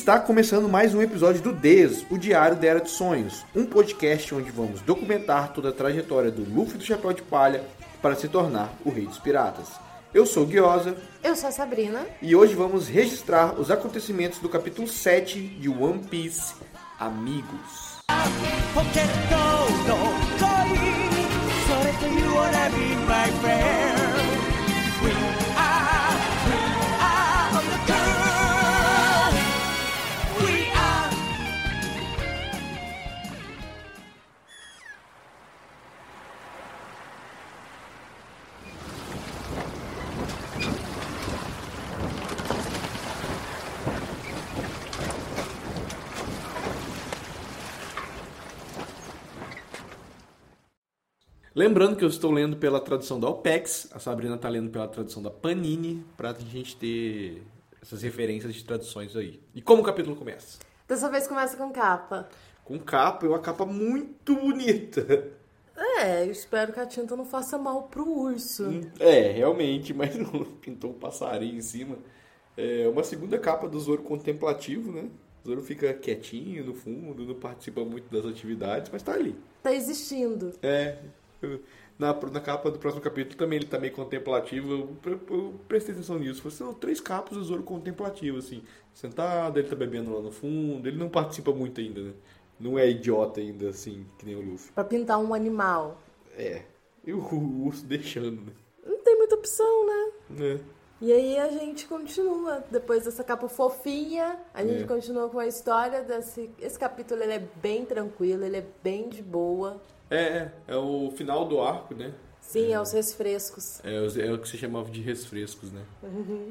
está começando mais um episódio do Des, o Diário da Era de Sonhos, um podcast onde vamos documentar toda a trajetória do Luffy do Chapéu de Palha para se tornar o Rei dos Piratas. Eu sou o Guiosa Eu sou a Sabrina. e hoje vamos registrar os acontecimentos do capítulo 7 de One Piece Amigos. Lembrando que eu estou lendo pela tradução da OPEX, a Sabrina está lendo pela tradução da Panini, para a gente ter essas referências de traduções aí. E como o capítulo começa? Dessa vez começa com capa. Com capa, e uma capa muito bonita. É, espero que a tinta não faça mal pro urso. É, realmente, mas não pintou um passarinho em cima. É uma segunda capa do Zoro contemplativo, né? O Zoro fica quietinho no fundo, não participa muito das atividades, mas tá ali. Tá existindo. É. Na, na capa do próximo capítulo também ele tá meio contemplativo. Eu, eu, eu prestei atenção nisso. Falei, são três capas do Zoro contemplativo, assim. Sentado, ele tá bebendo lá no fundo. Ele não participa muito ainda, né? Não é idiota ainda, assim, que nem o Luffy. Pra pintar um animal. É. E o, o urso deixando, né? Não tem muita opção, né? É. E aí a gente continua. Depois dessa capa fofinha, a gente É. continua com a história desse. Esse capítulo ele é bem tranquilo, ele é bem de boa. É, é, é o final do arco, né? Sim, é os resfrescos. É, o- é o que se chamava de resfrescos, né?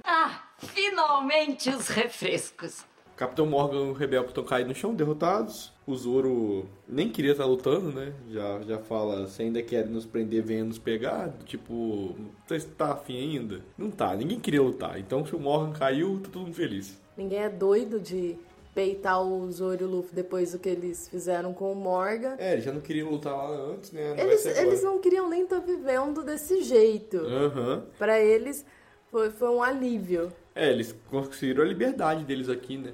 Ah, finalmente os refrescos. Capitão Morgan e o Rebel estão caídos no chão, derrotados. O Zoro nem queria estar lutando, né? Já, já fala, se ainda querem nos prender, venha nos pegar. Tipo, você tá afim ainda? Não tá, ninguém queria lutar. Então, se o Morgan caiu, tá todo mundo feliz. Ninguém é doido de peitar o Zoro e o Luffy depois do que eles fizeram com o Morgan. É, eles já não queriam lutar lá antes, né? Não Eles, eles não queriam nem estar vivendo desse jeito. Aham. Pra eles foi, foi um alívio. É, eles conseguiram a liberdade deles aqui, né?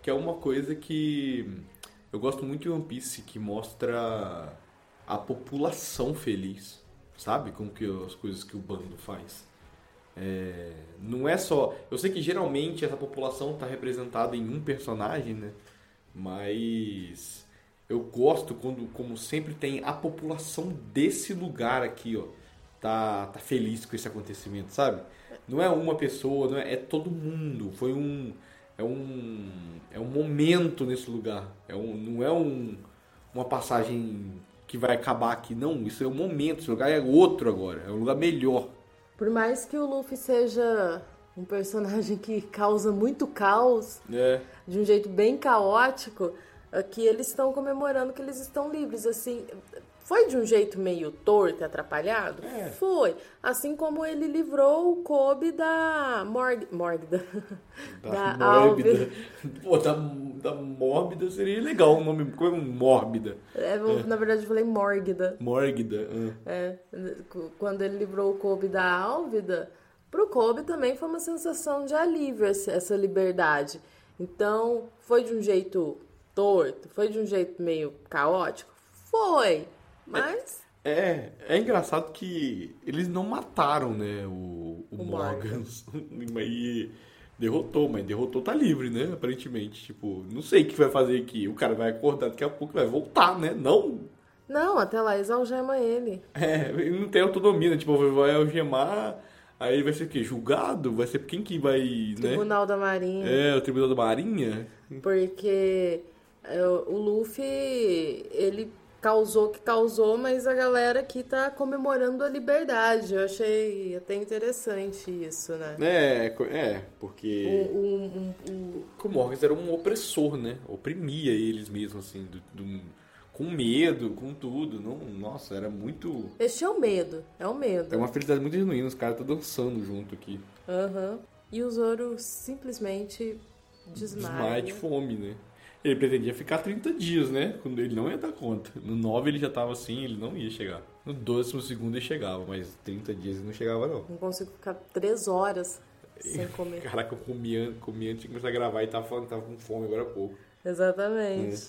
Que é uma coisa que eu gosto muito de One Piece, que mostra a população feliz, sabe? Com que as coisas que o bando faz. É, não é só. Eu sei que geralmente essa população está representada em um personagem, né? Mas eu gosto quando, como sempre, tem a população desse lugar aqui, ó. Tá, tá feliz com esse acontecimento, sabe? Não é uma pessoa, não é, é todo mundo. Foi um. É um. É um momento nesse lugar. É um, não é um, uma passagem que vai acabar aqui. Não, isso é um momento. Esse lugar é outro agora. É um lugar melhor. Por mais que o Luffy seja um personagem que causa muito caos, É. de um jeito bem caótico, aqui eles estão comemorando que eles estão livres. Assim, foi de um jeito meio torto e atrapalhado? É. Foi. Assim como ele livrou o Kobe da Morg... Morgda. Da, Da mórbida. Pô, da, da mórbida seria legal o nome. Como é um mórbida? É, eu, Na verdade, eu falei Morgda. Mórgida. ah. É, quando ele livrou o Kobe da Álvida, pro Kobe também foi uma sensação de alívio essa liberdade. Então, foi de um jeito torto, foi de um jeito meio caótico? Foi, mas É, é engraçado que eles não mataram, né, o, o, O Morgan. e derrotou, mas derrotou tá livre, né, aparentemente. Tipo, não sei o que vai fazer aqui. O cara vai acordar daqui a pouco vai voltar, né? Não. não, até lá eles algemam ele. É, ele não tem autonomia, né? Tipo, vai algemar, aí vai ser o quê? Julgado? Vai ser quem que vai, né? Tribunal da Marinha. É, o Tribunal da Marinha? Porque é, o Luffy, ele causou o que causou, mas a galera aqui tá comemorando a liberdade. Eu achei até interessante isso, né? É, é, porque Um, um, um, um- o Morgan era um opressor, né? Oprimia eles mesmo, assim, do, do- com medo, com tudo. Não, nossa, era muito. Este é o medo, é o medo. É uma felicidade muito genuína, os caras estão dançando junto aqui. Aham. E o Zoro simplesmente desmaia. Desmaia de fome, né? Ele pretendia ficar 30 dias, né? Quando ele não ia dar conta. No 9 ele já tava assim, ele não ia chegar. No 12 segundo ele chegava, mas 30 dias ele não chegava, não. Não consigo ficar três horas sem comer. Caraca, eu comia, comia antes de começar a gravar e tava falando que tava com fome agora há pouco. Exatamente.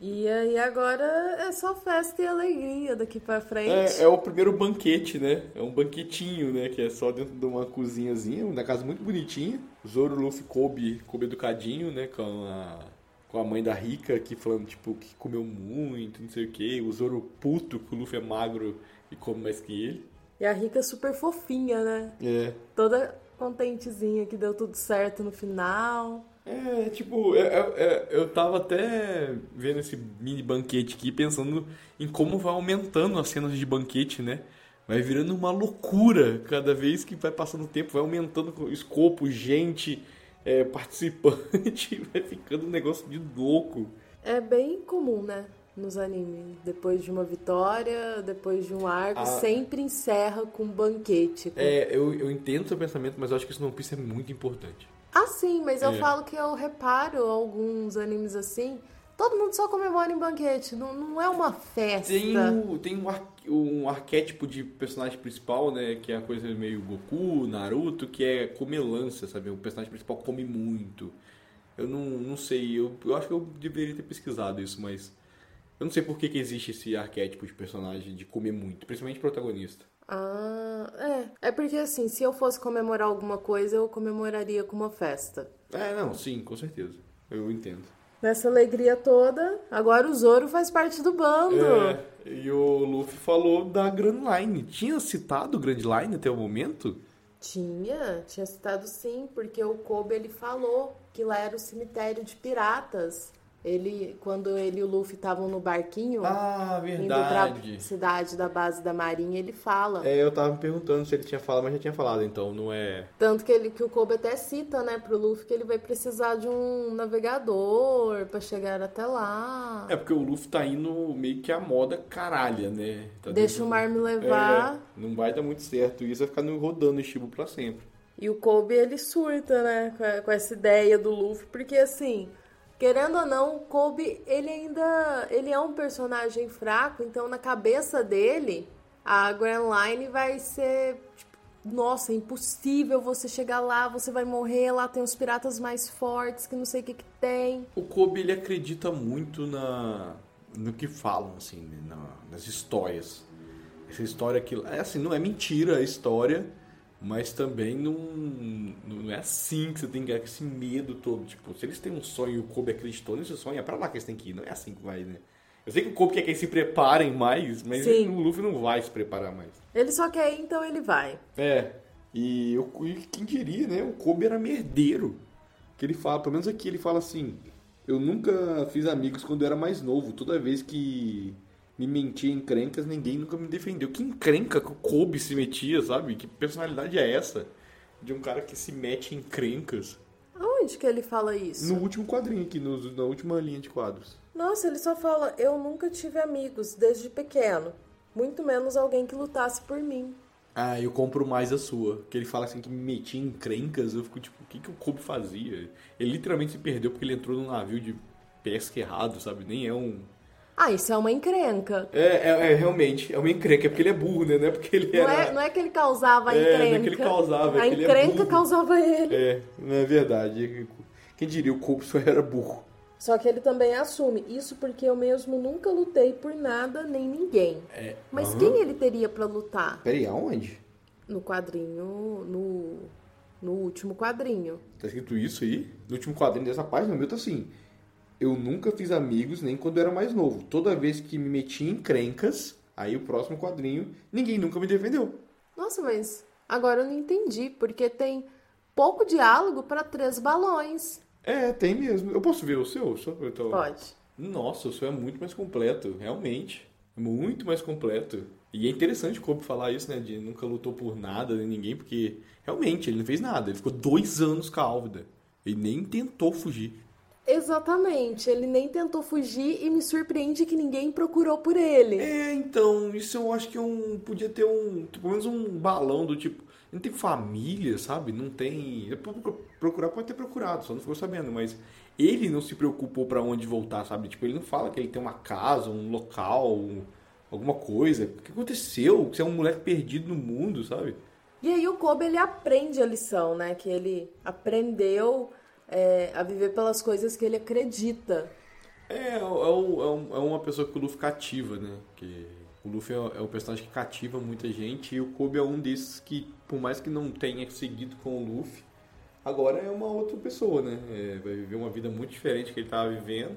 E aí agora é só festa e alegria daqui pra frente. É, é o primeiro banquete, né? É um banquetinho, né? Que é só dentro de uma cozinhazinha, uma casa muito bonitinha. Zoro, Luffy, Kobe, Kobe educadinho, né? Com a, com a mãe da Rica aqui falando, tipo, que comeu muito, não sei o quê. O Zoro puto, que o Luffy é magro e come mais que ele. E a Rica super fofinha, né? É. Toda contentezinha que deu tudo certo no final. É, tipo, é- é- é- eu tava até vendo esse mini banquete aqui, pensando em como vai aumentando as cenas de banquete, né? Vai virando uma loucura cada vez que vai passando o tempo, vai aumentando o escopo, gente, é, participante, vai ficando um negócio de louco. É bem comum, né? Nos animes. Depois de uma vitória, depois de um arco, Ah. sempre encerra com um banquete. com- É, eu, eu entendo seu pensamento, mas eu acho que isso não Piece é muito importante. Ah, sim, mas eu É. falo que eu reparo alguns animes assim. Todo mundo só comemora em banquete. Não, não é uma festa. Tem, o, tem um, ar- um arquétipo de personagem principal, né? Que é a coisa meio Goku, Naruto, que é comelância, sabe? O personagem principal come muito. Eu não, não sei, eu, eu acho que eu deveria ter pesquisado isso, mas eu não sei por que, que existe esse arquétipo de personagem de comer muito, principalmente protagonista. Ah, é. É porque assim, se eu fosse comemorar alguma coisa, eu comemoraria com uma festa. É, não, sim, com certeza. Eu entendo. Nessa alegria toda, agora o Zoro faz parte do bando. É, e o Luffy falou da Grand Line. Tinha citado Grand Line até o momento? Tinha, tinha citado sim, porque o Kobe ele falou que lá era o cemitério de piratas. Ele, quando ele e o Luffy estavam no barquinho, Ah, indo pra verdade. cidade da base da marinha, ele fala. É, eu tava me perguntando se ele tinha falado, mas já tinha falado, então não é. Tanto que, ele, que o Kobe até cita, né, pro Luffy que ele vai precisar de um navegador pra chegar até lá. É porque o Luffy tá indo meio que a moda caralha, né? Tá Deixa dentro- o mar me levar. É, não vai dar muito certo. Isso vai ficar rodando o Shibu pra sempre. E o Kobe, ele surta, né, com essa ideia do Luffy, porque assim, querendo ou não, o Kobe, ele ainda, ele é um personagem fraco, então na cabeça dele, a Grand Line vai ser, tipo, nossa, é impossível você chegar lá, você vai morrer, lá tem os piratas mais fortes, que não sei o que que tem. O Kobe, ele acredita muito na no que falam, assim, na- nas histórias. Essa história que... É assim, não é mentira a história, mas também não, não é assim que você tem que ter esse medo todo. Tipo, se eles têm um sonho e o Kobe acreditou nesse sonho, é pra lá que eles têm que ir. Não é assim que vai, né? Eu sei que o Kobe quer que eles se preparem mais, mas Sim. o Luffy não vai se preparar mais. Ele só quer ir, então ele vai. É, e, eu, e quem diria, né? O Kobe era merdeiro. Que ele fala, pelo menos aqui ele fala assim: Eu nunca fiz amigos quando eu era mais novo. Toda vez que me mentia em encrencas, ninguém nunca me defendeu. Que encrenca que o Kobe se metia, sabe? Que personalidade é essa? De um cara que se mete em encrencas. Aonde que ele fala isso? No último quadrinho aqui, no- na última linha de quadros. Nossa, ele só fala: Eu nunca tive amigos desde pequeno. Muito menos alguém que lutasse por mim. Ah, eu compro mais a sua. Que ele fala assim que me metia em encrencas. Eu fico tipo, o que, que o Kobe fazia? Ele literalmente se perdeu porque ele entrou num navio de pesca errado, sabe? Nem é um. Ah, isso é uma encrenca. É, é, é, realmente, é uma encrenca, é porque ele é burro, né? Não é porque ele Não era. é, não é que ele causava a É, encrenca. não é que ele causava, é A que ele é encrenca burro. causava ele. É, não é verdade. Quem diria, o Kobe só era burro. Só que ele também assume. Isso porque eu mesmo nunca lutei por nada nem ninguém. É. Mas aham. quem ele teria pra lutar? Peraí, aonde? No quadrinho. No, no último quadrinho. Tá escrito isso aí? No último quadrinho dessa página, meu tá assim. Eu nunca fiz amigos nem quando eu era mais novo. Toda vez que me meti em encrencas, aí o próximo quadrinho, ninguém nunca me defendeu. Nossa, mas agora eu não entendi. Porque tem pouco diálogo pra três balões. É, tem mesmo. Eu posso ver o seu? Só eu tô... Pode. Nossa, o sonho é muito mais completo, realmente. Muito mais completo. E é interessante o Kobe falar isso, né? De nunca lutou por nada, nem ninguém, porque realmente ele não fez nada. Ele ficou dois anos com a Álvida. Ele nem tentou fugir. Exatamente, ele nem tentou fugir e me surpreende que ninguém procurou por ele. É, então, isso eu acho que é um. Podia ter um. Pelo menos um balão do tipo. Não tem família, sabe? Não tem. é Procurar pode ter procurado, só não ficou sabendo, mas ele não se preocupou para onde voltar, sabe? Tipo, ele não fala que ele tem uma casa, um local, um- alguma coisa. O que aconteceu? Que você é um moleque perdido no mundo, sabe? E aí o Kobe ele aprende a lição, né? Que ele aprendeu é, a viver pelas coisas que ele acredita. É, é, é um- é uma pessoa que o Luffy cativa, né? Que o Luffy é é um personagem que cativa muita gente e o Kobe é um desses que, por mais que não tenha seguido com o Luffy, agora é uma outra pessoa, né? É, vai viver uma vida muito diferente que ele estava vivendo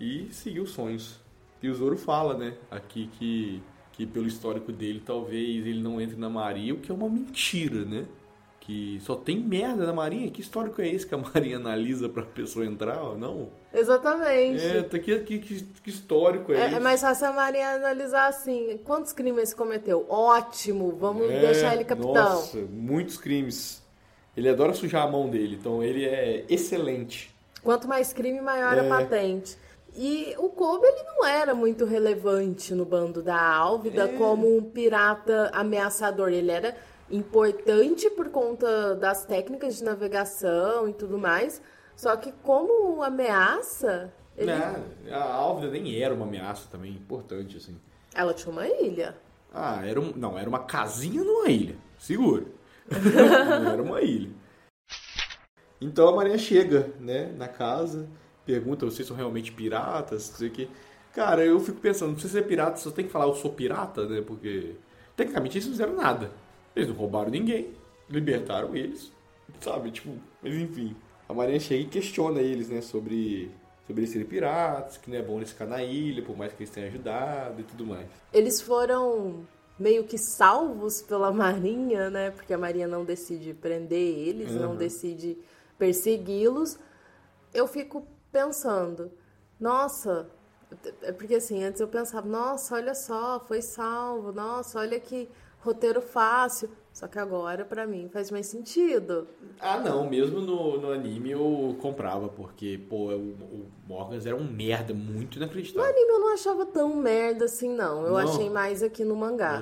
e seguir os sonhos. E o Zoro fala, né? Aqui que, que pelo histórico dele, talvez ele não entre na Marinha, o que é uma mentira, né? Que só tem merda na Marinha. Que histórico é esse que a Marinha analisa pra pessoa entrar? ou Não. Exatamente. É, tá aqui que, que histórico é, É, esse? é mais fácil a Marinha analisar assim, quantos crimes cometeu? Ótimo, vamos É, deixar ele capitão. Nossa, muitos crimes. Ele adora sujar a mão dele, então ele é excelente. Quanto mais crime, maior É. a patente. E o Kobe, ele não era muito relevante no bando da Álvida É. como um pirata ameaçador. Ele era importante por conta das técnicas de navegação e tudo mais. Só que como ameaça, ele... Né? A Álvida nem era uma ameaça também, importante, assim. ela tinha uma ilha. Ah, era um, não, era uma casinha numa ilha. Segura. não era uma ilha. Então a Marinha chega, né, na casa, pergunta vocês são realmente piratas, não sei o que. Cara, eu fico pensando, se você é pirata, você tem que falar eu sou pirata, né? Porque tecnicamente eles não fizeram nada. Eles não roubaram ninguém, libertaram eles, sabe? Tipo, mas enfim. A Marinha chega e questiona eles, né, sobre sobre eles serem piratas, que não é bom eles ficar na ilha, por mais que eles tenham ajudado e tudo mais. Eles foram meio que salvos pela Marinha, né? Porque a Marinha não decide prender eles, não Uhum. decide persegui-los. Eu fico pensando, nossa, porque assim, antes eu pensava, nossa, olha só, foi salvo, nossa, olha que roteiro fácil. Só que agora, pra mim, faz mais sentido. Ah, não, mesmo no, no anime eu comprava, porque, pô, o, o Morgans era um merda muito No inacreditável. anime eu não achava tão merda assim, não. Eu Não? achei mais aqui no mangá.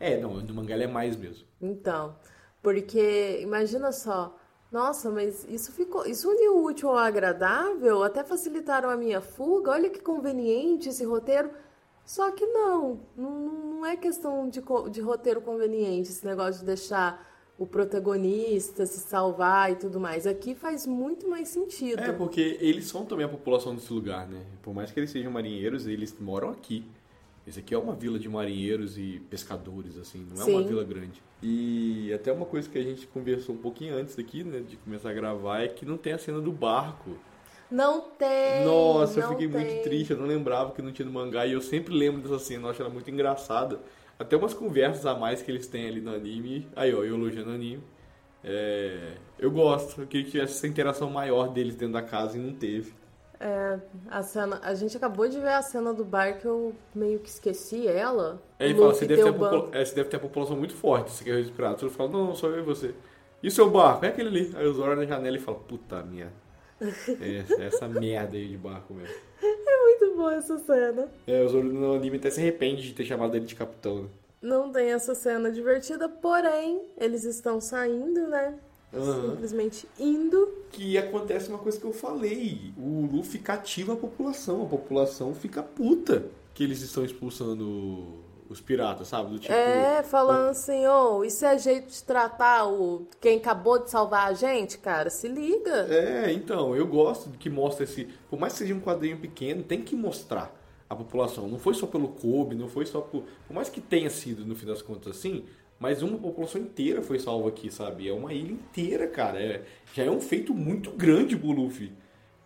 É, não, no mangá ele é mais mesmo. Então, porque imagina só, nossa, mas isso ficou, isso uniu o útil ao agradável, até facilitaram a minha fuga. Olha que conveniente esse roteiro. Só que não, não, não é questão de, de roteiro conveniente, esse negócio de deixar o protagonista se salvar e tudo mais. Aqui faz muito mais sentido. É, porque eles são também a população desse lugar, né? Por mais que eles sejam marinheiros, eles moram aqui. Esse aqui é uma vila de marinheiros e pescadores, assim, não é uma Sim. vila grande. E até uma coisa que a gente conversou um pouquinho antes aqui, né, de começar a gravar, é que não tem a cena do barco. Não tem. Nossa, eu não fiquei muito tem. triste, eu não lembrava que não tinha no mangá e eu sempre lembro dessa cena, eu acho ela muito engraçada. Até umas conversas a mais que eles têm ali no anime. Aí, ó, eu elogiando o anime. É, eu gosto, eu queria que tivesse essa interação maior deles dentro da casa e não teve. É, a cena, a gente acabou de ver a cena do bar que eu meio que esqueci ela. Aí ele O fala, você deve, ter popula- é, você deve ter a população muito forte, você quer respirar. Você fala, não, não, só eu e você. E o seu barco? É aquele ali. Aí o Zoro olha na janela e fala, puta merda. É, essa merda aí de barco mesmo. Muito boa essa cena. É, o Zoro no anime até se arrepende de ter chamado ele de capitão, né? Não tem essa cena divertida, porém, eles estão saindo, né? Aham. Simplesmente indo. que acontece uma coisa que eu falei. O Luffy cativa a população. A população fica puta que eles estão expulsando os piratas, sabe? Do tipo. é, falando assim, ô, isso é jeito de tratar o quem acabou de salvar a gente, cara? Se liga. É, então, eu gosto que mostra esse. Por mais que seja um quadrinho pequeno, tem que mostrar a população. Não foi só pelo Kobe, não foi só por. Por mais que tenha sido, no fim das contas, assim. Mas uma população inteira foi salva aqui, sabe? É uma ilha inteira, cara. É, já é um feito muito grande pro Luffy.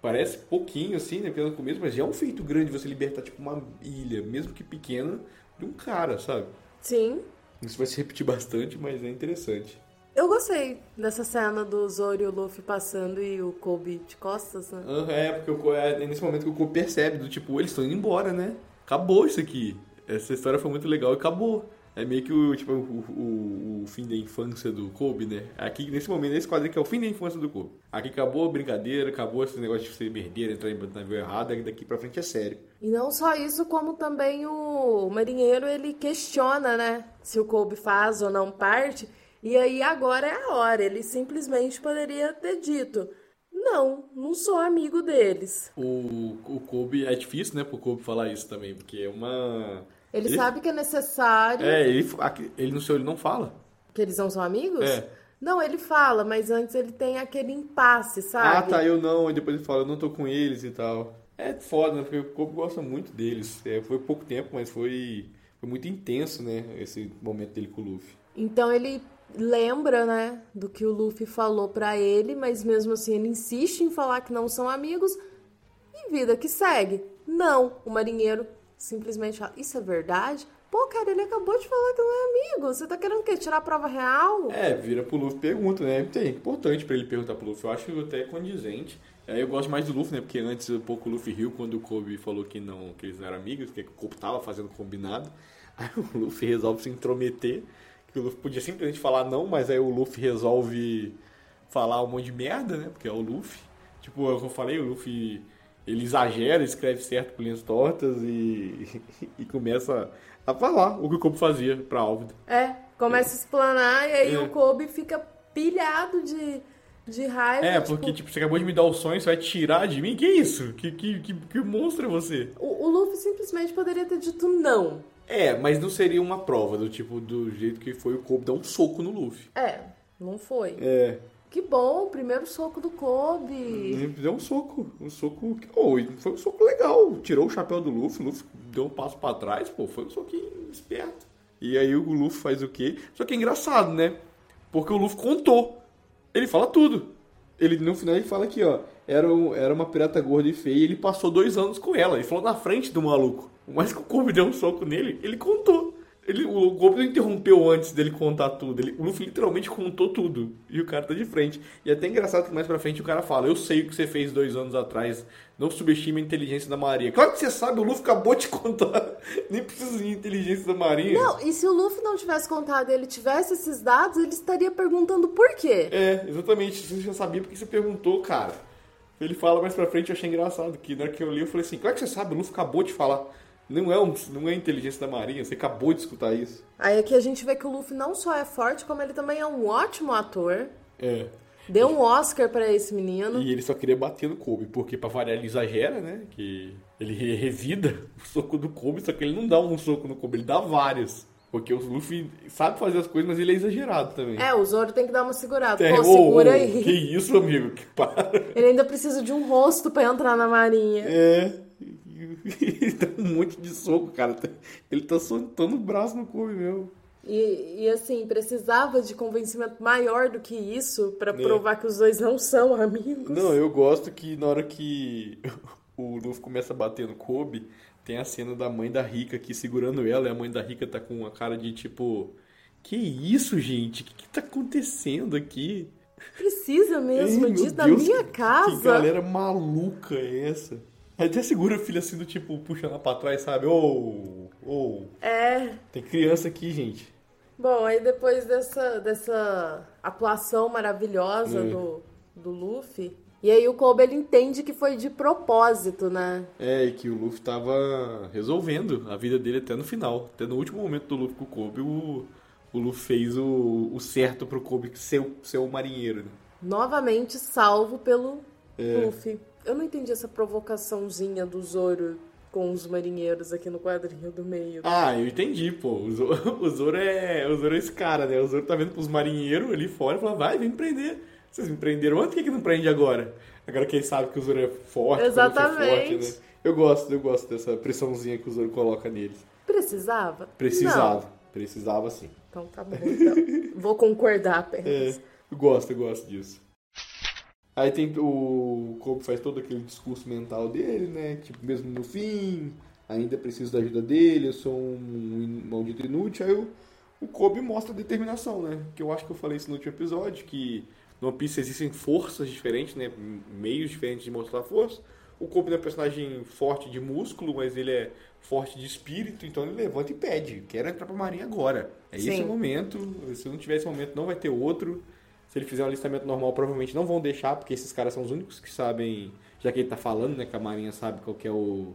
Parece pouquinho, assim, né? Pelo começo, mas já é um feito grande você libertar, tipo, uma ilha, mesmo que pequena, de um cara, sabe? Sim. Isso vai se repetir bastante, mas é interessante. Eu gostei dessa cena do Zoro e o Luffy passando e o Kobe de costas, né? É, porque o Ko- é nesse momento que o Kobe percebe, do tipo, eles estão indo embora, né? Acabou isso aqui. Essa história foi muito legal e acabou. É meio que o, tipo, o, o, o fim da infância do Kobe, né? Aqui, nesse momento, nesse quadro aqui é o fim da infância do Kobe. Aqui acabou a brincadeira, acabou esse negócio de ser merdeiro, entrar em navio errado, e daqui pra frente é sério. E não só isso, como também o marinheiro ele questiona, né, se o Kobe faz ou não parte. E aí agora é a hora. Ele simplesmente poderia ter dito: Não, não sou amigo deles. O, o Kobe, é difícil, né, pro Kobe falar isso também, porque é uma... Ele, sabe que é necessário É, ele, ele no seu ele não fala. que eles não são amigos? É. Não, ele fala, mas antes ele tem aquele impasse, sabe? Ah, tá, eu não. E depois ele fala, eu não tô com eles e tal. É foda, né? Porque o Kobe gosta muito deles. É, foi pouco tempo, mas foi, foi muito intenso, né? Esse momento dele com o Luffy. Então ele lembra, né, do que o Luffy falou pra ele, mas mesmo assim ele insiste em falar que não são amigos e vida que segue. Não, o marinheiro simplesmente fala: Isso é verdade? Pô, cara, ele acabou de falar que não é amigo. Você tá querendo o quê? Tirar a prova real? É, vira pro Luffy e pergunta, né? É importante pra ele perguntar pro Luffy. Eu acho até condizente. Aí eu gosto mais do Luffy, né? Porque antes um pouco o Luffy riu quando o Kobe falou que, não, que eles não eram amigos, que o Kobe tava fazendo combinado. Aí o Luffy resolve se intrometer. Que o Luffy podia simplesmente falar não, mas aí o Luffy resolve falar um monte de merda, né? Porque é o Luffy. Tipo, é eu falei, o Luffy ele exagera, escreve certo com linhas tortas e, e começa a falar o que o Kobe fazia pra Álvida. É, começa a explanar e aí É. o Kobe fica pilhado de, de raiva. É, tipo, porque, tipo, você acabou de me dar o sonho, você vai tirar de mim? Que isso? Que, que, que, que monstro é você? o, o Luffy simplesmente poderia ter dito não. É, mas não seria uma prova do tipo, do jeito que foi o Kobe dar um soco no Luffy. É, não foi. É, Que bom, primeiro soco do Kobe. deu um soco, um soco, oh, foi um soco legal, tirou o chapéu do Luffy, o Luffy deu um passo pra trás, pô, foi um soquinho esperto. E aí o Luffy faz o quê? Só que é engraçado, né? Porque o Luffy contou, ele fala tudo. Ele, no final ele fala aqui, ó, era, um- era uma pirata gorda e feia e ele passou dois anos com ela. Ele falou na frente do maluco. Mas que o Kobe deu um soco nele, ele contou. Ele, o Kobe não interrompeu antes dele contar tudo. Ele, o Luffy literalmente contou tudo. E o cara tá de frente. E é até engraçado que mais pra frente o cara fala: Eu sei o que você fez dois anos atrás. Não subestime a inteligência da Marinha. Claro que você sabe, o Luffy acabou de contar. Nem precisa de inteligência da Marinha. Não, e se o Luffy não tivesse contado e ele tivesse esses dados, ele estaria perguntando por quê. É, exatamente. Você já sabia porque você perguntou, cara. Ele fala mais pra frente, eu achei engraçado. Que na hora que eu li, eu falei assim: Claro que você sabe, o Luffy acabou de falar. Não é, um, não é inteligência da Marinha, você acabou de escutar isso. Aí aqui a gente vê que o Luffy não só é forte, como ele também é um ótimo ator. É. Deu um Oscar pra esse menino. E ele só queria bater no Kobe, porque pra variar ele exagera, né? Que ele re- revida o soco do Kobe, só que ele não dá um soco no Kobe, ele dá vários. Porque o Luffy sabe fazer as coisas, mas ele é exagerado também. É, o Zoro tem que dar uma segurada. É, Pô, segura ô, aí. Que isso, amigo? Que para. Ele ainda precisa de um rosto pra entrar na marinha. É. Ele dá um monte de soco, cara. Ele tá soltando o braço no Kobe mesmo. E, e, assim, precisava de convencimento maior do que isso pra É. provar que os dois não são amigos. Não, eu gosto que na hora que o Luffy começa a bater no Kobe, tem a cena da mãe da Rica aqui segurando ela, e a mãe da Rica tá com uma cara de tipo. Que isso, gente? O que, que tá acontecendo aqui? Precisa mesmo Ei, meu disso na minha casa. Que galera maluca é essa? Até segura a filha assim do tipo, puxando ela pra trás, sabe? Ô, ô. É. Tem criança aqui, gente. Bom, aí depois dessa, dessa atuação maravilhosa É. do, do Luffy, e aí o Kobe ele entende que foi de propósito, né? É, e que o Luffy tava resolvendo a vida dele até no final. Até no último momento do Luffy com o Kobe, o, o Luffy fez o, o certo pro Kobe ser, o- ser o marinheiro. Né? Novamente salvo pelo É. Luffy. Eu não entendi essa provocaçãozinha do Zoro com os marinheiros aqui no quadrinho do meio. Ah, eu entendi, pô. O Zoro, o Zoro é, o Zoro é esse cara, né? O Zoro tá vendo pros marinheiros ali fora e fala, vai, vem prender. Vocês me prenderam antes, por que, que não prende agora? Agora que ele sabe que o Zoro é forte, Luffy é Exatamente. forte, né? Eu gosto, eu gosto dessa pressãozinha que o Zoro coloca neles. Precisava? Precisava. Não. Precisava sim. Então tá bom, então. Vou concordar apenas. É, eu gosto, eu gosto disso. Aí tem o Kobe faz todo aquele discurso mental dele, né? Tipo, mesmo no fim, ainda preciso da ajuda dele, eu sou um maldito inútil. Aí o, o Kobe mostra determinação, né? Que eu acho que eu falei isso no último episódio, que no One Piece existem forças diferentes, né? Meios diferentes de mostrar força. O Kobe é um personagem forte de músculo, mas ele é forte de espírito, então ele levanta e pede. Quero entrar pra Marinha agora. É esse Sim. o momento. Se não tiver esse momento, não vai ter outro. Se ele fizer um alistamento normal, provavelmente não vão deixar, porque esses caras são os únicos que sabem, já que ele tá falando, né? Que a Marinha sabe qual que é o,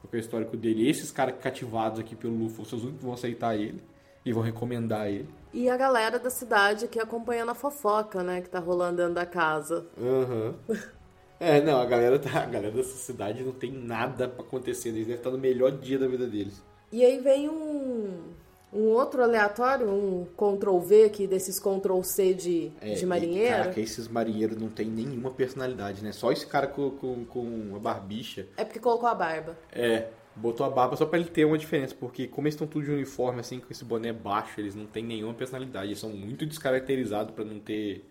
qual que é o histórico dele. Esses caras cativados aqui pelo Luffy são os únicos que vão aceitar ele e vão recomendar ele. E a galera da cidade aqui acompanhando a fofoca, né? Que tá rolando dentro da casa. Aham. É, não, a galera, tá, a galera dessa cidade não tem nada pra acontecer. Eles devem estar no melhor dia da vida deles. E aí vem um, um outro aleatório, um Ctrl V aqui, desses Ctrl C de, É, de e, marinheiro. Caraca, esses marinheiros não tem nenhuma personalidade, né? Só esse cara com, com, com a barbicha. É porque colocou a barba. É, botou a barba só pra ele ter uma diferença. Porque como eles estão tudo de uniforme, assim, com esse boné baixo, eles não têm nenhuma personalidade. Eles são muito descaracterizados pra não ter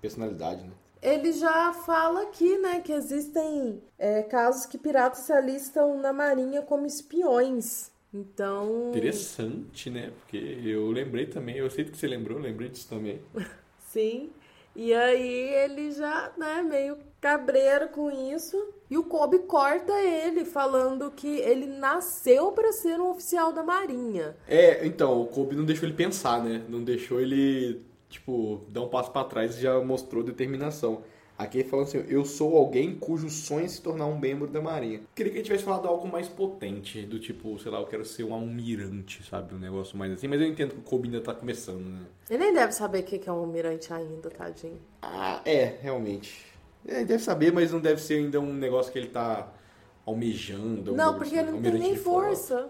personalidade, né? Ele já fala aqui, né, que existem é, casos que piratas se alistam na marinha como espiões. Então. Interessante, né? Porque eu lembrei também, eu sei que você lembrou, eu lembrei disso também. Sim. E aí ele já, né, meio cabreiro com isso. E o Kobe corta ele, falando que ele nasceu pra ser um oficial da marinha. É, então, o Kobe não deixou ele pensar, né? Não deixou ele, tipo, dar um passo pra trás e já mostrou determinação. Aqui ele falando assim, eu sou alguém cujo sonho é se tornar um membro da marinha. Queria que ele tivesse falado algo mais potente, do tipo, sei lá, eu quero ser um almirante, sabe? Um negócio mais assim, mas eu entendo que o Kobe ainda tá começando, né? Ele nem deve saber o que é um almirante ainda, tadinho. Ah, é, realmente. É, ele deve saber, mas não deve ser ainda um negócio que ele tá almejando. Não, porque assim, ele não tem nem força.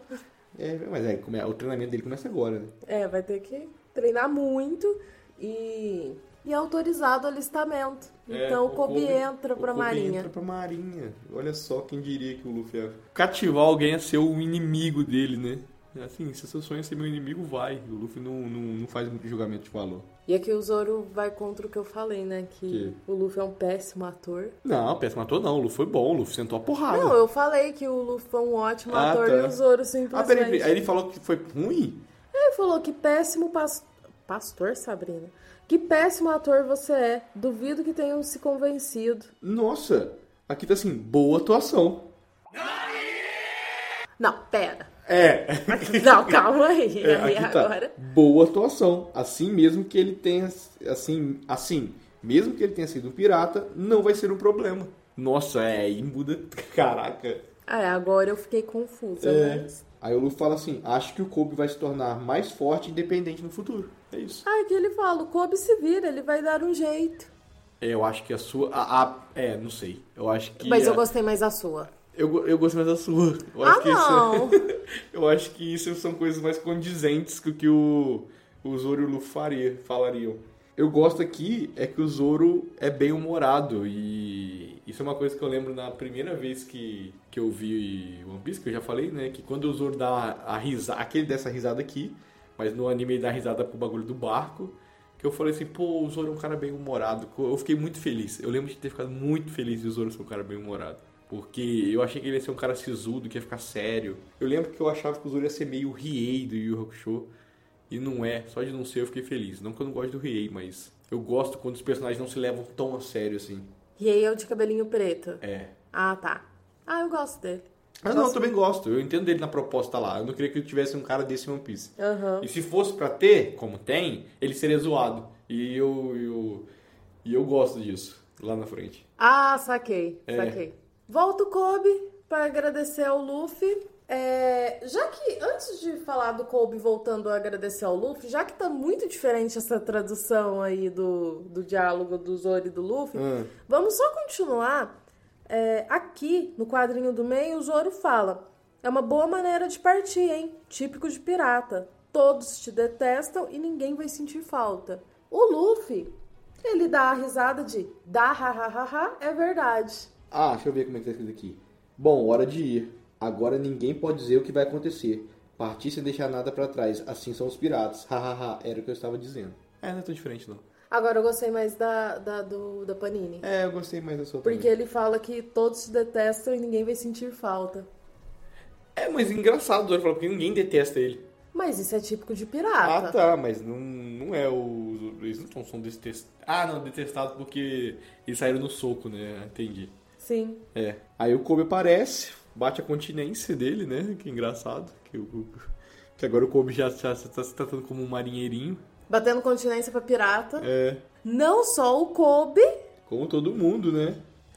É, mas é, o treinamento dele começa agora, né? É, vai ter que treinar muito e, e é autorizado o alistamento. É, Então o Kobe, entra pra o Kobe marinha. entra pra marinha. Olha só quem diria que o Luffy ia cativar alguém a ser o inimigo dele, né? Assim, se seu sonho é ser meu inimigo, vai. O Luffy não, não, não faz muito julgamento de valor. E aqui o Zoro vai contra o que eu falei, né? Que Que? o Luffy é um péssimo ator. Não, péssimo ator não. O Luffy foi bom. O Luffy sentou a porrada. Não, eu falei que o Luffy foi um ótimo Ah, ator tá. e o Zoro Ah, simplesmente... peraí, peraí. Aí ele falou que foi ruim? Ele falou que péssimo pas- pastor, Sabrina. Que péssimo ator você é. Duvido que tenham se convencido. Nossa, aqui tá assim, boa atuação. Não, pera. É. Não, calma aí. É, aí aqui tá. agora. Boa atuação. Assim mesmo que ele tenha. Assim, assim, mesmo que ele tenha sido um pirata, não vai ser um problema. Nossa, é, aí muda. Caraca. Ah, é, agora eu fiquei confusa, É. mas... Aí o Luffy fala assim: acho que o Kobe vai se tornar mais forte e independente no futuro. É isso. Ah, aqui ele fala, o Kobe se vira, ele vai dar um jeito. É, Eu acho que a sua. A, a- é, não sei. Eu acho que. Mas a- eu gostei mais da sua. Eu, eu gostei mais da sua. Eu Ah, que não! Isso, eu acho que isso são coisas mais condizentes com o que o, o Zoro e o Luffy faria, falariam. Eu gosto aqui é que o Zoro é bem humorado e isso é uma coisa que eu lembro na primeira vez que, que eu vi One Piece, que eu já falei, né? Que quando o Zoro dá a risada, aquele dessa risada aqui, mas no anime ele dá risada pro bagulho do barco, que eu falei assim, pô, o Zoro é um cara bem humorado. Eu fiquei muito feliz. Eu lembro de ter ficado muito feliz de o Zoro ser um cara bem humorado. Porque eu achei que ele ia ser um cara sisudo, que ia ficar sério. Eu lembro que eu achava que o Zoro ia ser meio Riei do Yu Hakusho. E não é. Só de não ser eu fiquei feliz. Não que eu não gosto do Riei, mas eu gosto quando os personagens não se levam tão a sério assim. Aí é o de cabelinho preto. É. Ah, tá. Ah, eu gosto dele. Ah, não, eu também gosto. Eu entendo dele na proposta lá. Eu não queria que tivesse um cara desse One Piece. Aham. E se fosse pra ter, como tem, ele seria zoado. E eu, eu, e eu gosto disso, lá na frente. Ah, saquei, É. saquei. Volta o Kobe para agradecer ao Luffy. É, já que, antes de falar do Kobe voltando a agradecer ao Luffy, já que tá muito diferente essa tradução aí do, do diálogo do Zoro e do Luffy, Ah. vamos só continuar. É, aqui, no quadrinho do meio, o Zoro fala: É uma boa maneira de partir, hein? Típico de pirata. Todos te detestam e ninguém vai sentir falta. O Luffy, ele dá a risada de dá ha ha ha ha, é verdade. Ah, deixa eu ver como é que tá escrito aqui. Bom, hora de ir. Agora ninguém pode dizer o que vai acontecer. Partir sem deixar nada pra trás. Assim são os piratas. Hahaha, era o que eu estava dizendo. É, não é tão diferente não. Agora eu gostei mais da, da, do, da Panini. É, eu gostei mais da sua Porque também. ele fala que todos te detestam e ninguém vai sentir falta. É, mas engraçado Zoro falar, porque ninguém detesta ele. Mas isso é típico de Ah, pirata. tá, mas não, não é o. Eles não são detestados. Ah, não, detestados porque eles saíram no soco, né? Entendi. Sim. É. Aí o Kobe aparece, bate a continência dele, né? Que engraçado. Que, o, que agora o Kobe já, já está se tratando como um marinheirinho. Batendo continência pra pirata. É. Não só o Kobe, Como todo mundo, né?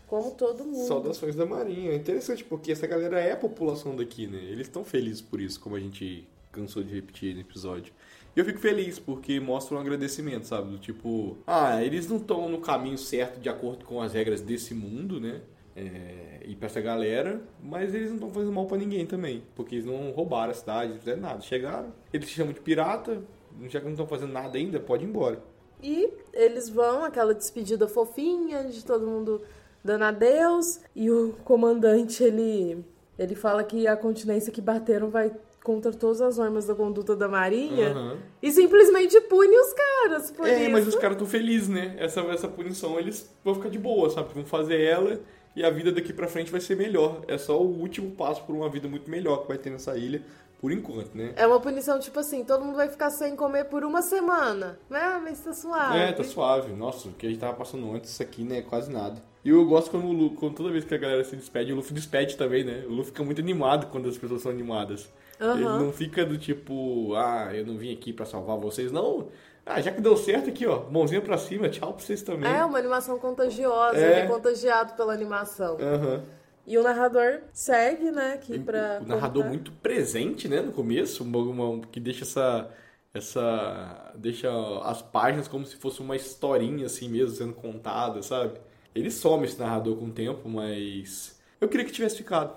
como todo mundo. Saudações da Marinha. É interessante porque essa galera é a população daqui, né? Eles estão felizes por isso, como a gente cansou de repetir no episódio. E eu fico feliz porque mostra um agradecimento, sabe? Do tipo, ah, eles não estão no caminho certo de acordo com as regras desse mundo, né? É, e pra essa galera, mas eles não estão fazendo mal pra ninguém também, porque eles não roubaram a cidade, não fizeram nada. Chegaram, eles se chamam de pirata, já que não estão fazendo nada ainda, pode ir embora. E eles vão, aquela despedida fofinha de todo mundo dando adeus. E o comandante, ele, ele fala que a continência que bateram vai contra todas as normas da conduta da marinha. Aham. E simplesmente pune os caras por É, isso. mas os caras estão felizes, né? Essa, essa punição eles vão ficar de boa, sabe? Vão fazer ela e a vida daqui pra frente vai ser melhor. É só o último passo por uma vida muito melhor que vai ter nessa ilha, por enquanto, né? É uma punição tipo assim, todo mundo vai ficar sem comer por uma semana. Né? Mas tá suave. É, tá suave. Nossa, o que a gente tava passando antes, isso aqui, né? Quase nada. E eu gosto quando, o Lu, quando toda vez que a galera se despede, o Luffy despede também, né? O Luffy fica muito animado quando as pessoas são animadas. Aham. Ele não fica do tipo, ah, eu não vim aqui pra salvar vocês. Não, ah, já que deu certo aqui, ó, mãozinha pra cima, tchau pra vocês também. É uma animação contagiosa, É. ele é contagiado pela animação. Aham. E o narrador segue, né, aqui pra. o narrador contar. muito presente, né, no começo, uma, uma- que deixa essa essa deixa as páginas como se fosse uma historinha assim mesmo sendo contada, sabe? Ele some esse narrador com o tempo, mas eu queria que tivesse ficado.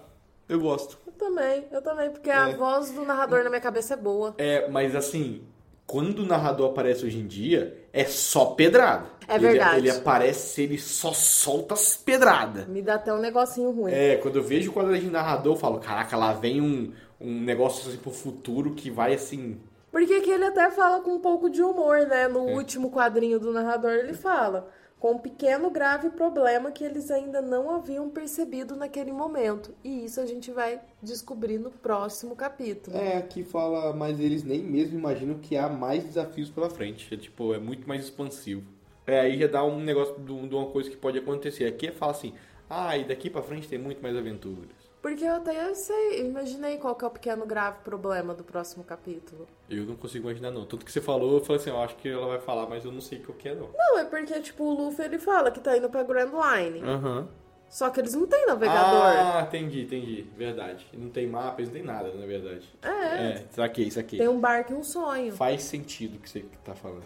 Eu gosto. Eu também, eu também, porque a É. voz do narrador na minha cabeça é boa. É, mas assim, quando o narrador aparece hoje em dia, é só pedrada. É Ele- verdade. Ele, aparece, ele só solta as pedradas. Me dá até um negocinho ruim. É, quando eu vejo o quadradinho de narrador, eu falo, caraca, lá vem um, um negócio assim pro futuro que vai assim. Porque aqui ele até fala com um pouco de humor, né? No É. último quadrinho do narrador ele fala com um pequeno grave problema que eles ainda não haviam percebido naquele momento. E isso a gente vai descobrir no próximo capítulo. É, aqui fala, mas eles nem mesmo imaginam que há mais desafios pela frente. É tipo, é muito mais expansivo. É, aí já dá um negócio de de uma coisa que pode acontecer. Aqui fala assim, ah, e daqui pra frente tem muito mais aventuras. Porque eu até sei, eu imaginei qual que é o pequeno grave problema do próximo capítulo. Eu não consigo imaginar, não. Tudo que você falou, eu falei assim, eu acho que ela vai falar, mas eu não sei o que é, não. Não, é porque, tipo, o Luffy ele fala que tá indo pra Grand Line. Aham. Só que eles não têm navegador. Ah, entendi, entendi. Verdade. Não tem mapa, eles não tem nada, na verdade. É. É, saquei, saquei. Tem um barco e um sonho. Faz sentido o que você tá falando.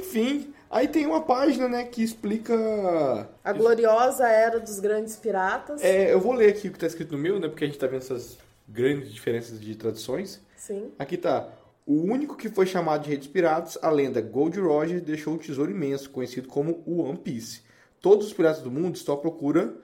Enfim, aí tem uma página, né, que explica. A gloriosa era dos grandes piratas. É, eu vou ler aqui o que tá escrito no meu, né, porque a gente tá vendo essas grandes diferenças de traduções. Sim. Aqui tá. O único que foi chamado de Rei dos Piratas, a lenda Gold Roger deixou um tesouro imenso, conhecido como o One Piece. Todos os piratas do mundo estão à procura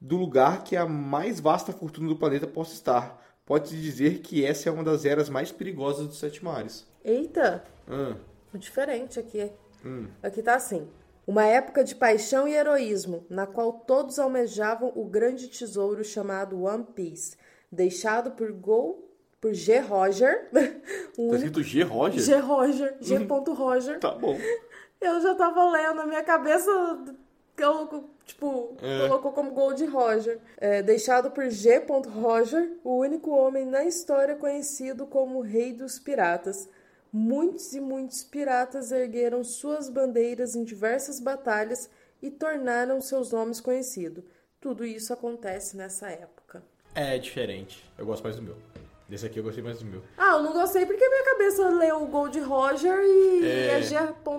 do lugar que a mais vasta fortuna do planeta possa estar. Pode-se dizer que essa é uma das eras mais perigosas dos Sete Mares. Eita, Ah, diferente aqui. hum. Aqui tá assim. Uma época de paixão e heroísmo, na qual todos almejavam o grande tesouro chamado One Piece, deixado por Go, por G. Roger, Tá único escrito G. Roger? G. Roger, G. Roger. Tá bom. Eu já tava lendo, na minha cabeça colocou, tipo, É. colocou como Gold Roger. É, deixado por G. Roger, o único homem na história conhecido como Rei dos Piratas. Muitos e muitos piratas ergueram suas bandeiras em diversas batalhas e tornaram seus nomes conhecidos. Tudo isso acontece nessa época. É diferente. Eu gosto mais do meu. Desse aqui eu gostei mais do meu. Ah, eu não gostei porque minha cabeça leu o Gold Roger e É. é, G.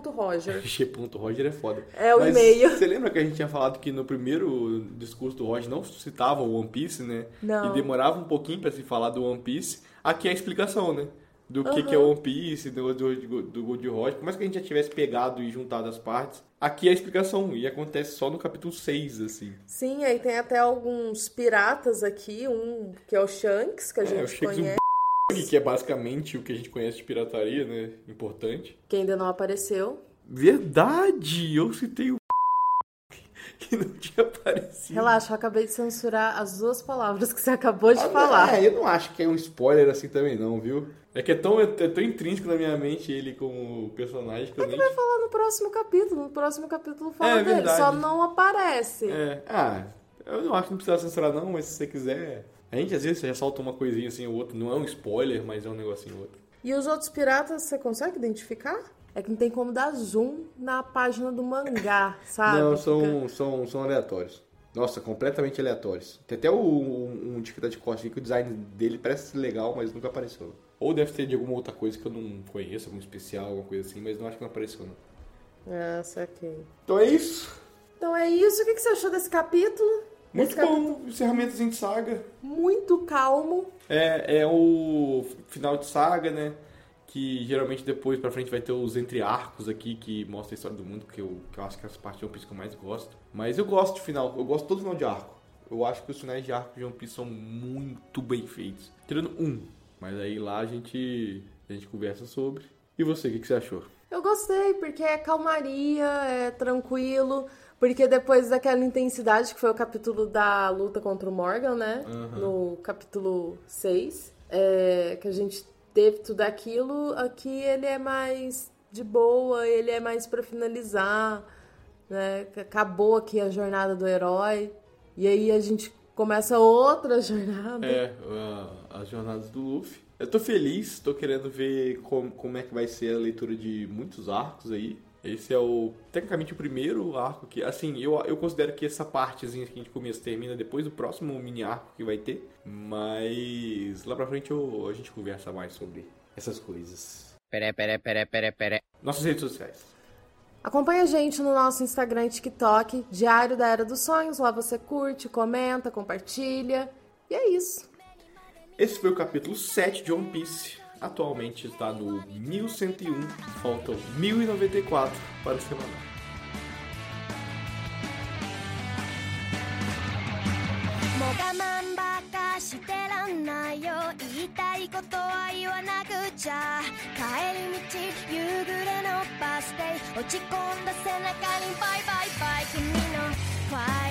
Roger. G. Roger é foda. É o e-mail. Você lembra que a gente tinha falado que no primeiro discurso do Roger não citava o One Piece, né? Não. E demorava um pouquinho pra se falar do One Piece. Aqui é a explicação, né? Do que, que é o One Piece, do, do, do Gold Roger. Por mais que a gente já tivesse pegado e juntado as partes, aqui é a explicação. E acontece só no capítulo 6, assim. Sim, aí tem até alguns piratas aqui, um que é o Shanks, que a É, o gente Shanks e o conhece, Bug, que é basicamente o que a gente conhece de pirataria, né? Importante. que ainda não apareceu. Verdade! Eu citei o que não tinha aparecido. Relaxa, eu acabei de censurar as duas palavras que você acabou de Ah, falar. É, eu não acho que é um spoiler assim também não, viu? É que é tão, é tão intrínseco na minha mente ele como personagem que eu nem... Vai falar no próximo capítulo. No próximo capítulo fala É dele, verdade. só não aparece. É, ah, eu não acho que não precisa censurar não, mas se você quiser... A gente às vezes ressalta uma coisinha assim ou outra, não é um spoiler, mas é um negocinho ou outro. E os outros piratas, você consegue identificar? É que não tem como dar zoom na página do mangá, sabe? não, são, são, são aleatórios. Nossa, completamente aleatórios. Tem até o, um, um tá de costa aqui que o design dele parece legal, mas nunca apareceu. Ou deve ter de alguma outra coisa que eu não conheço, algum especial, alguma coisa assim, mas não acho que não apareceu não. Ah, saquei. Então é isso. Então é isso. O que você achou desse capítulo? Muito Esse capítulo bom, encerramentos em saga. muito calmo. É, é o final de saga, né? Que geralmente depois pra frente vai ter os entre-arcos aqui que mostra a história do mundo, que eu, que eu acho que é as partes de One Piece que eu mais gosto. Mas eu gosto de final, eu gosto todo final de arco. Eu acho que os finais de arco de One Piece são muito bem feitos. Tirando um, mas aí lá a gente, a gente conversa sobre. E você, o que, que você achou? Eu gostei, porque é calmaria, é tranquilo. Porque depois daquela intensidade que foi o capítulo da luta contra o Morgan, né? No capítulo 6, é, que a gente teve tudo aquilo, aqui ele é mais de boa, ele é mais pra finalizar, né? Acabou aqui a jornada do herói. E aí a gente começa outra jornada. É, a- as jornadas do Luffy. Eu tô feliz, tô querendo ver como, como é que vai ser a leitura de muitos arcos aí. Esse é o, tecnicamente, o primeiro arco que, assim, eu, eu considero que essa partezinha que a gente começa termina depois do próximo mini arco que vai ter. Mas lá pra frente eu- a gente conversa mais sobre essas coisas. Pere, pere, pere, pere, pere. Nossas redes sociais. Acompanhe a gente no nosso Instagram e TikTok, Diário da Era dos Sonhos. Lá você curte, comenta, compartilha. E é isso. Esse foi o capítulo 7 de One Piece. Atualmente está no 1101, faltam 1094 para o semanal. も